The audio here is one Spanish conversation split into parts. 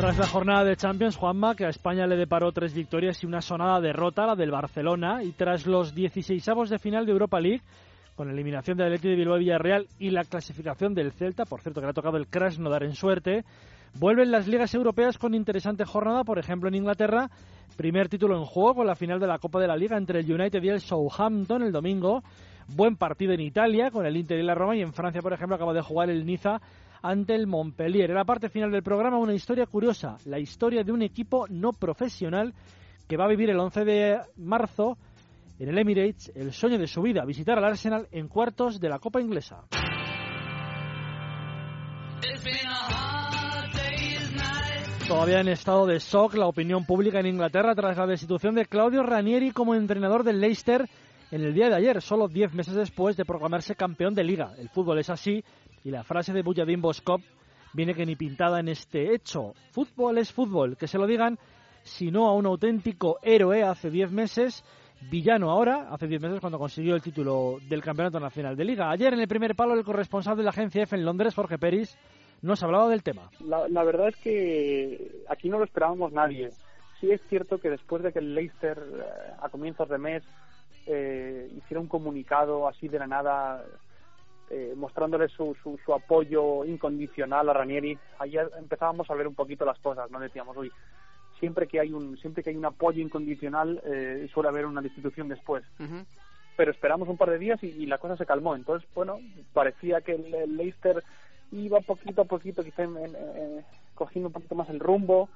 Tras la jornada de Champions, Juanma, que a España le deparó tres victorias y una sonada derrota, la del Barcelona, y tras los 16 de final de Europa League, con eliminación del Atlético de Bilbao y Villarreal y la clasificación del Celta, por cierto que le ha tocado el Krasnodar en suerte, vuelven las ligas europeas con interesante jornada, por ejemplo en Inglaterra, primer título en juego con la final de la Copa de la Liga entre el United y el Southampton el domingo, buen partido en Italia con el Inter y la Roma y en Francia, por ejemplo, acaba de jugar el Niza ante el Montpellier. En la parte final del programa una historia curiosa, la historia de un equipo no profesional que va a vivir el 11 de marzo en el Emirates el sueño de su vida, visitar al Arsenal en cuartos de la Copa Inglesa. Todavía en estado de shock la opinión pública en Inglaterra tras la destitución de Claudio Ranieri como entrenador del Leicester en el día de ayer, solo 10 meses después de proclamarse campeón de liga. El fútbol es así y la frase de Bujadin Boskop viene que ni pintada en este hecho. Fútbol es fútbol, que se lo digan, sino a un auténtico héroe hace 10 meses, villano ahora, hace 10 meses cuando consiguió el título del Campeonato Nacional de Liga. Ayer en el primer palo el corresponsal de la agencia F en Londres, Jorge Peris, nos hablaba del tema. La, verdad es que aquí no lo esperábamos nadie. Sí es cierto que después de que el Leicester eh, a comienzos de mes eh, hiciera un comunicado así de la nada eh, mostrándole su, su, apoyo incondicional a Ranieri, ahí empezábamos a ver un poquito las cosas, ¿no? Decíamos, uy, siempre que hay un, siempre que hay un apoyo incondicional eh, suele haber una destitución después. Pero esperamos un par de días y, la cosa se calmó. Entonces, bueno, parecía que el, Leicester iba poquito a poquito quizá cogiendo un poquito más el rumbo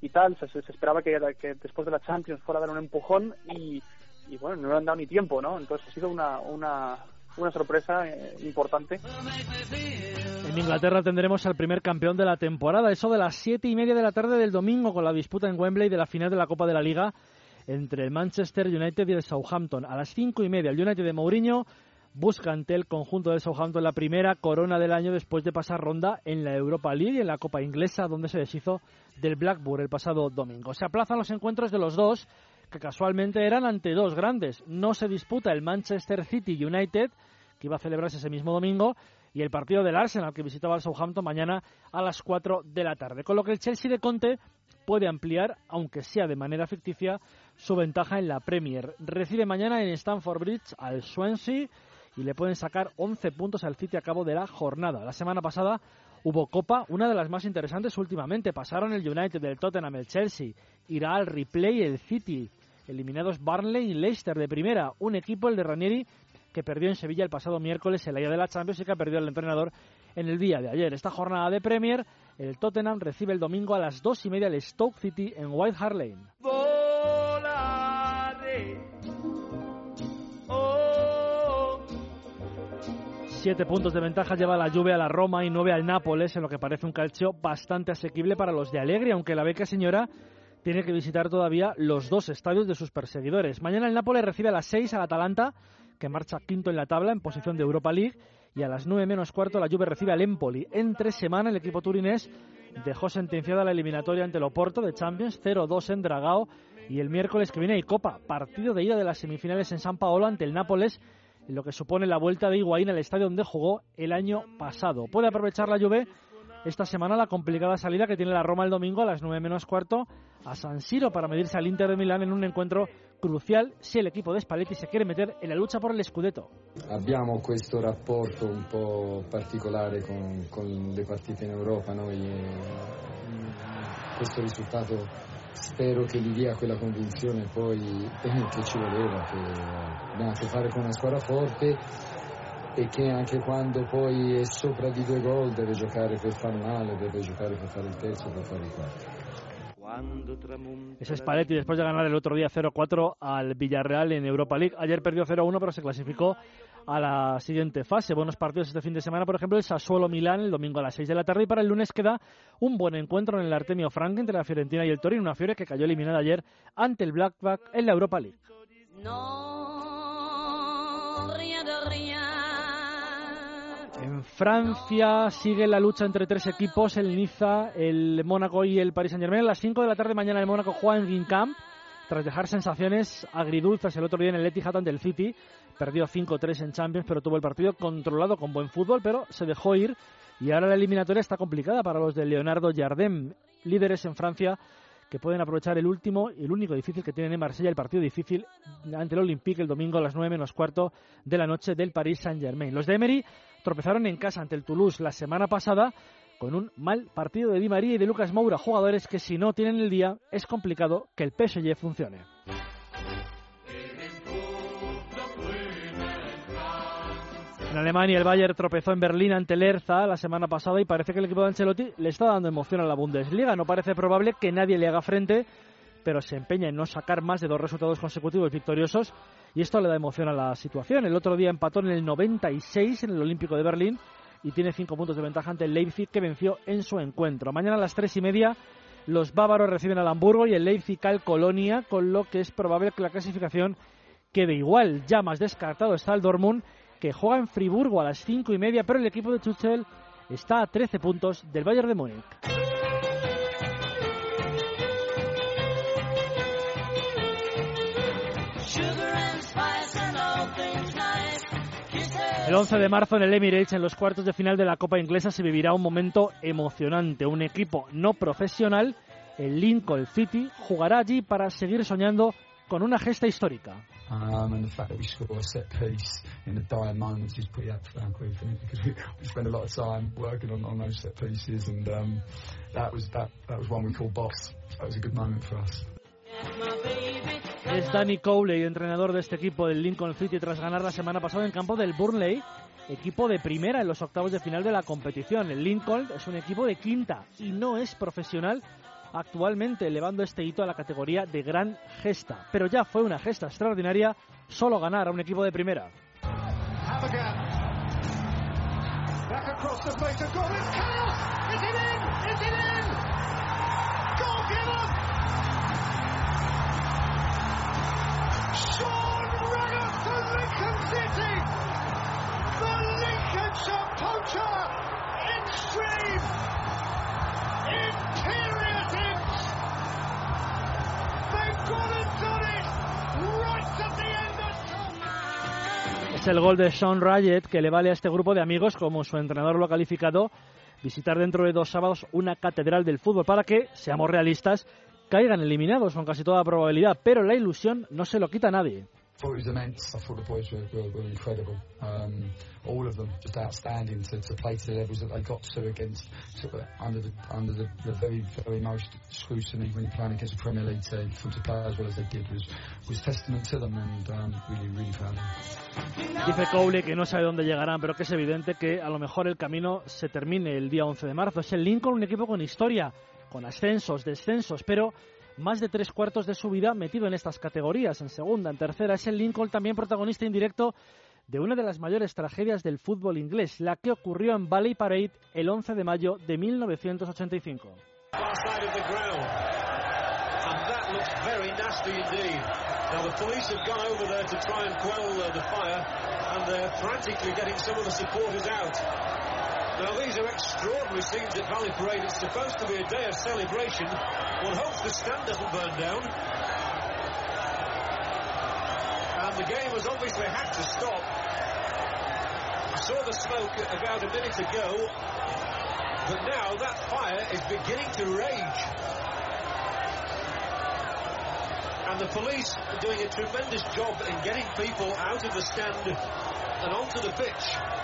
y tal. Se, se esperaba que, que, después de la Champions fuera a dar un empujón y, y bueno, no le han dado ni tiempo, ¿no? Entonces ha sido una, una, una sorpresa eh, importante. En Inglaterra tendremos al primer campeón de la temporada, eso de las siete y media de la tarde del domingo, con la disputa en Wembley de la final de la Copa de la Liga entre el Manchester United y el Southampton. A las cinco y media, el United de Mourinho busca ante el conjunto del Southampton la primera corona del año después de pasar ronda en la Europa League y en la Copa Inglesa, donde se deshizo del Blackburn el pasado domingo. Se aplazan los encuentros de los dos que casualmente eran ante dos grandes. No se disputa el Manchester City United, que iba a celebrarse ese mismo domingo, y el partido del Arsenal, que visitaba al Southampton mañana a las 4 de la tarde. Con lo que el Chelsea de Conte puede ampliar, aunque sea de manera ficticia, su ventaja en la Premier. Recibe mañana en Stamford Bridge al Swansea y le pueden sacar 11 puntos al City a cabo de la jornada. La semana pasada hubo Copa, una de las más interesantes últimamente. Pasaron el United, del Tottenham, el Chelsea. Irá al replay el City eliminados Barnley y Leicester de primera, un equipo, el de Ranieri, que perdió en Sevilla el pasado miércoles en la ida de la Champions y que ha perdido el entrenador en el día de ayer. Esta jornada de Premier, el Tottenham recibe el domingo a las dos y media el Stoke City en White Hart Lane. Siete puntos de ventaja lleva la lluvia a la Roma y nueve al Nápoles, en lo que parece un calcio bastante asequible para los de Alegre, aunque la beca señora tiene que visitar todavía los dos estadios de sus perseguidores. Mañana el Nápoles recibe a las 6 al Atalanta, que marcha quinto en la tabla en posición de Europa League, y a las 9 menos cuarto la Juve recibe al Empoli. Entre semana el equipo turinés dejó sentenciada la eliminatoria ante el Oporto de Champions 0-2 en Dragao y el miércoles que viene hay Copa, partido de ida de las semifinales en San Paolo ante el Nápoles, en lo que supone la vuelta de Higuaín al estadio donde jugó el año pasado. Puede aprovechar la Juve esta semana la complicada salida que tiene la Roma el domingo a las 9 menos cuarto a San Siro para medirse al Inter de Milán en un encuentro crucial si el equipo de Spalletti se quiere meter en la lucha por el Scudetto. Abbiamo questo rapporto un po' particolare con, con le partite in Europa, noi questo risultato spero che gli dia quella convinzione poi che ci voleva, che abbiamo a che fare con una squadra forte e che anche quando poi è sopra di due gol deve giocare per far male, deve giocare per fare il terzo, per fare il quarto. Es Spalletti después de ganar el otro día 0-4 al Villarreal en Europa League. Ayer perdió 0-1 pero se clasificó a la siguiente fase. Buenos partidos este fin de semana, por ejemplo, el Sassuolo Milán el domingo a las 6 de la tarde y para el lunes queda un buen encuentro en el Artemio Frank entre la Fiorentina y el Torino, una Fiore que cayó eliminada ayer ante el Blackback en la Europa League. En Francia sigue la lucha entre tres equipos, el Niza, el Mónaco y el Paris Saint-Germain. A las 5 de la tarde mañana el Mónaco juega en Guingamp tras dejar sensaciones agridulces el otro día en el Etihad ante el City. Perdió 5-3 en Champions, pero tuvo el partido controlado con buen fútbol, pero se dejó ir y ahora la eliminatoria está complicada para los de Leonardo Jardem. líderes en Francia que pueden aprovechar el último y el único difícil que tienen en Marsella, el partido difícil ante el Olympique el domingo a las 9 menos cuarto de la noche del Paris Saint-Germain. Los de Emery tropezaron en casa ante el Toulouse la semana pasada con un mal partido de Di María y de Lucas Moura, jugadores que si no tienen el día es complicado que el PSG funcione. En Alemania el Bayern tropezó en Berlín ante el Erza la semana pasada y parece que el equipo de Ancelotti le está dando emoción a la Bundesliga. No parece probable que nadie le haga frente, pero se empeña en no sacar más de dos resultados consecutivos victoriosos y esto le da emoción a la situación. El otro día empató en el 96 en el Olímpico de Berlín y tiene cinco puntos de ventaja ante el Leipzig que venció en su encuentro. Mañana a las tres y media los bávaros reciben al Hamburgo y el Leipzig al Colonia, con lo que es probable que la clasificación quede igual. Ya más descartado está el Dortmund que juega en Friburgo a las cinco y media, pero el equipo de Tuchel está a 13 puntos del Bayern de Múnich. El 11 de marzo en el Emirates, en los cuartos de final de la Copa Inglesa, se vivirá un momento emocionante. Un equipo no profesional, el Lincoln City, jugará allí para seguir soñando con una gesta histórica. Um, and the fact that we score a set piece in the dire moments is pretty frankly for me because we, we spend a lot of time working on, on those set pieces and um, that was that, that was one we called boss. So that was a good moment for us. Es Danny Cowley, entrenador de este equipo del Lincoln City, tras ganar la semana pasada en campo del Burnley, equipo de primera en los octavos de final de la competición. El Lincoln es un equipo de quinta y no es profesional actualmente, elevando este hito a la categoría de gran gesta. Pero ya fue una gesta extraordinaria solo ganar a un equipo de primera. Es el gol de Sean Rayet que le vale a este grupo de amigos, como su entrenador lo ha calificado, visitar dentro de dos sábados una catedral del fútbol para que, seamos realistas, caigan eliminados con casi toda probabilidad. Pero la ilusión no se lo quita a nadie. Thought it was immense. I thought the boys were, were, were incredible. Um, all of them just outstanding to, to play to the levels that they got to against sort of under the under the, the very very most scrutiny when you're playing against a Premier League team. For to play as well as they did was was testament to them and um, really really proud Dice Cowley que no sabe dónde llegarán, pero que es evidente que a lo mejor el camino se termine el día 11 de marzo. Es el Lincoln, un equipo con historia, con ascensos, descensos, pero más de tres cuartos de su vida metido en estas categorías, en segunda, en tercera. Es el Lincoln también protagonista indirecto de una de las mayores tragedias del fútbol inglés, la que ocurrió en Valley Parade el 11 de mayo de 1985. Now, these are extraordinary scenes at Valley Parade. It's supposed to be a day of celebration. One hopes the stand doesn't burn down. And the game has obviously had to stop. I saw the smoke about a minute ago, but now that fire is beginning to rage. And the police are doing a tremendous job in getting people out of the stand and onto the pitch.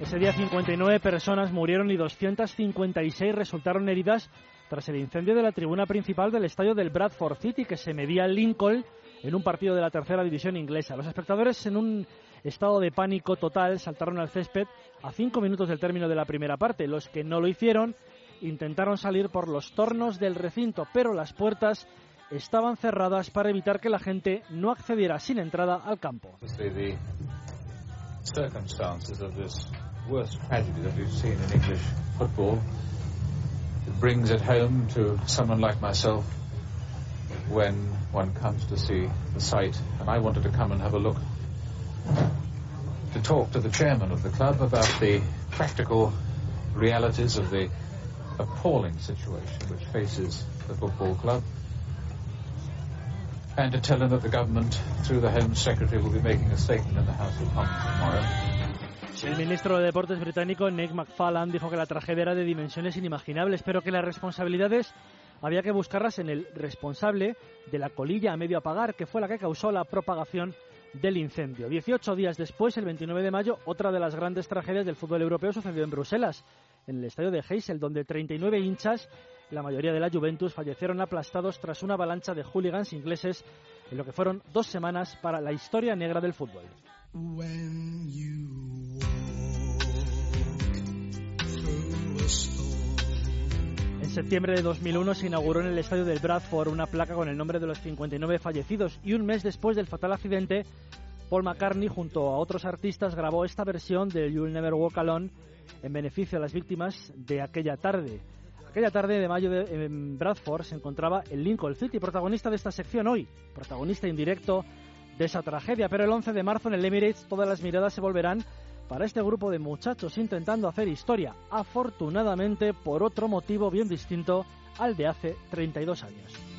Ese día 59 personas murieron y 256 resultaron heridas tras el incendio de la tribuna principal del estadio del Bradford City que se medía en Lincoln en un partido de la tercera división inglesa. Los espectadores en un estado de pánico total saltaron al césped a cinco minutos del término de la primera parte. Los que no lo hicieron intentaron salir por los tornos del recinto, pero las puertas estaban cerradas para evitar que la gente no accediera sin entrada al campo. The circumstances of this worst tragedy that we've seen in English football it brings it home to someone like myself when one comes to see the site and I wanted to come and have a look to talk to the chairman of the club about the practical realities of the appalling situation which faces the football club and to tell him that the government, through the Home Secretary, will be making a statement in the House of Commons tomorrow. El ministro de Deportes británico Nick McFarlane dijo que la tragedia era de dimensiones inimaginables, pero que las responsabilidades había que buscarlas en el responsable de la colilla a medio apagar, que fue la que causó la propagación del incendio. 18 días después, el 29 de mayo, otra de las grandes tragedias del fútbol europeo sucedió en Bruselas, en el estadio de Heysel, donde 39 hinchas, la mayoría de la Juventus, fallecieron aplastados tras una avalancha de hooligans ingleses en lo que fueron dos semanas para la historia negra del fútbol. En septiembre de 2001 se inauguró en el estadio del Bradford una placa con el nombre de los 59 fallecidos y un mes después del fatal accidente, Paul McCartney junto a otros artistas grabó esta versión de You'll Never Walk Alone en beneficio a las víctimas de aquella tarde. Aquella tarde de mayo en Bradford se encontraba el Lincoln City, protagonista de esta sección hoy, protagonista indirecto de esa tragedia. Pero el 11 de marzo en el Emirates todas las miradas se volverán para este grupo de muchachos intentando hacer historia, afortunadamente por otro motivo bien distinto al de hace 32 años.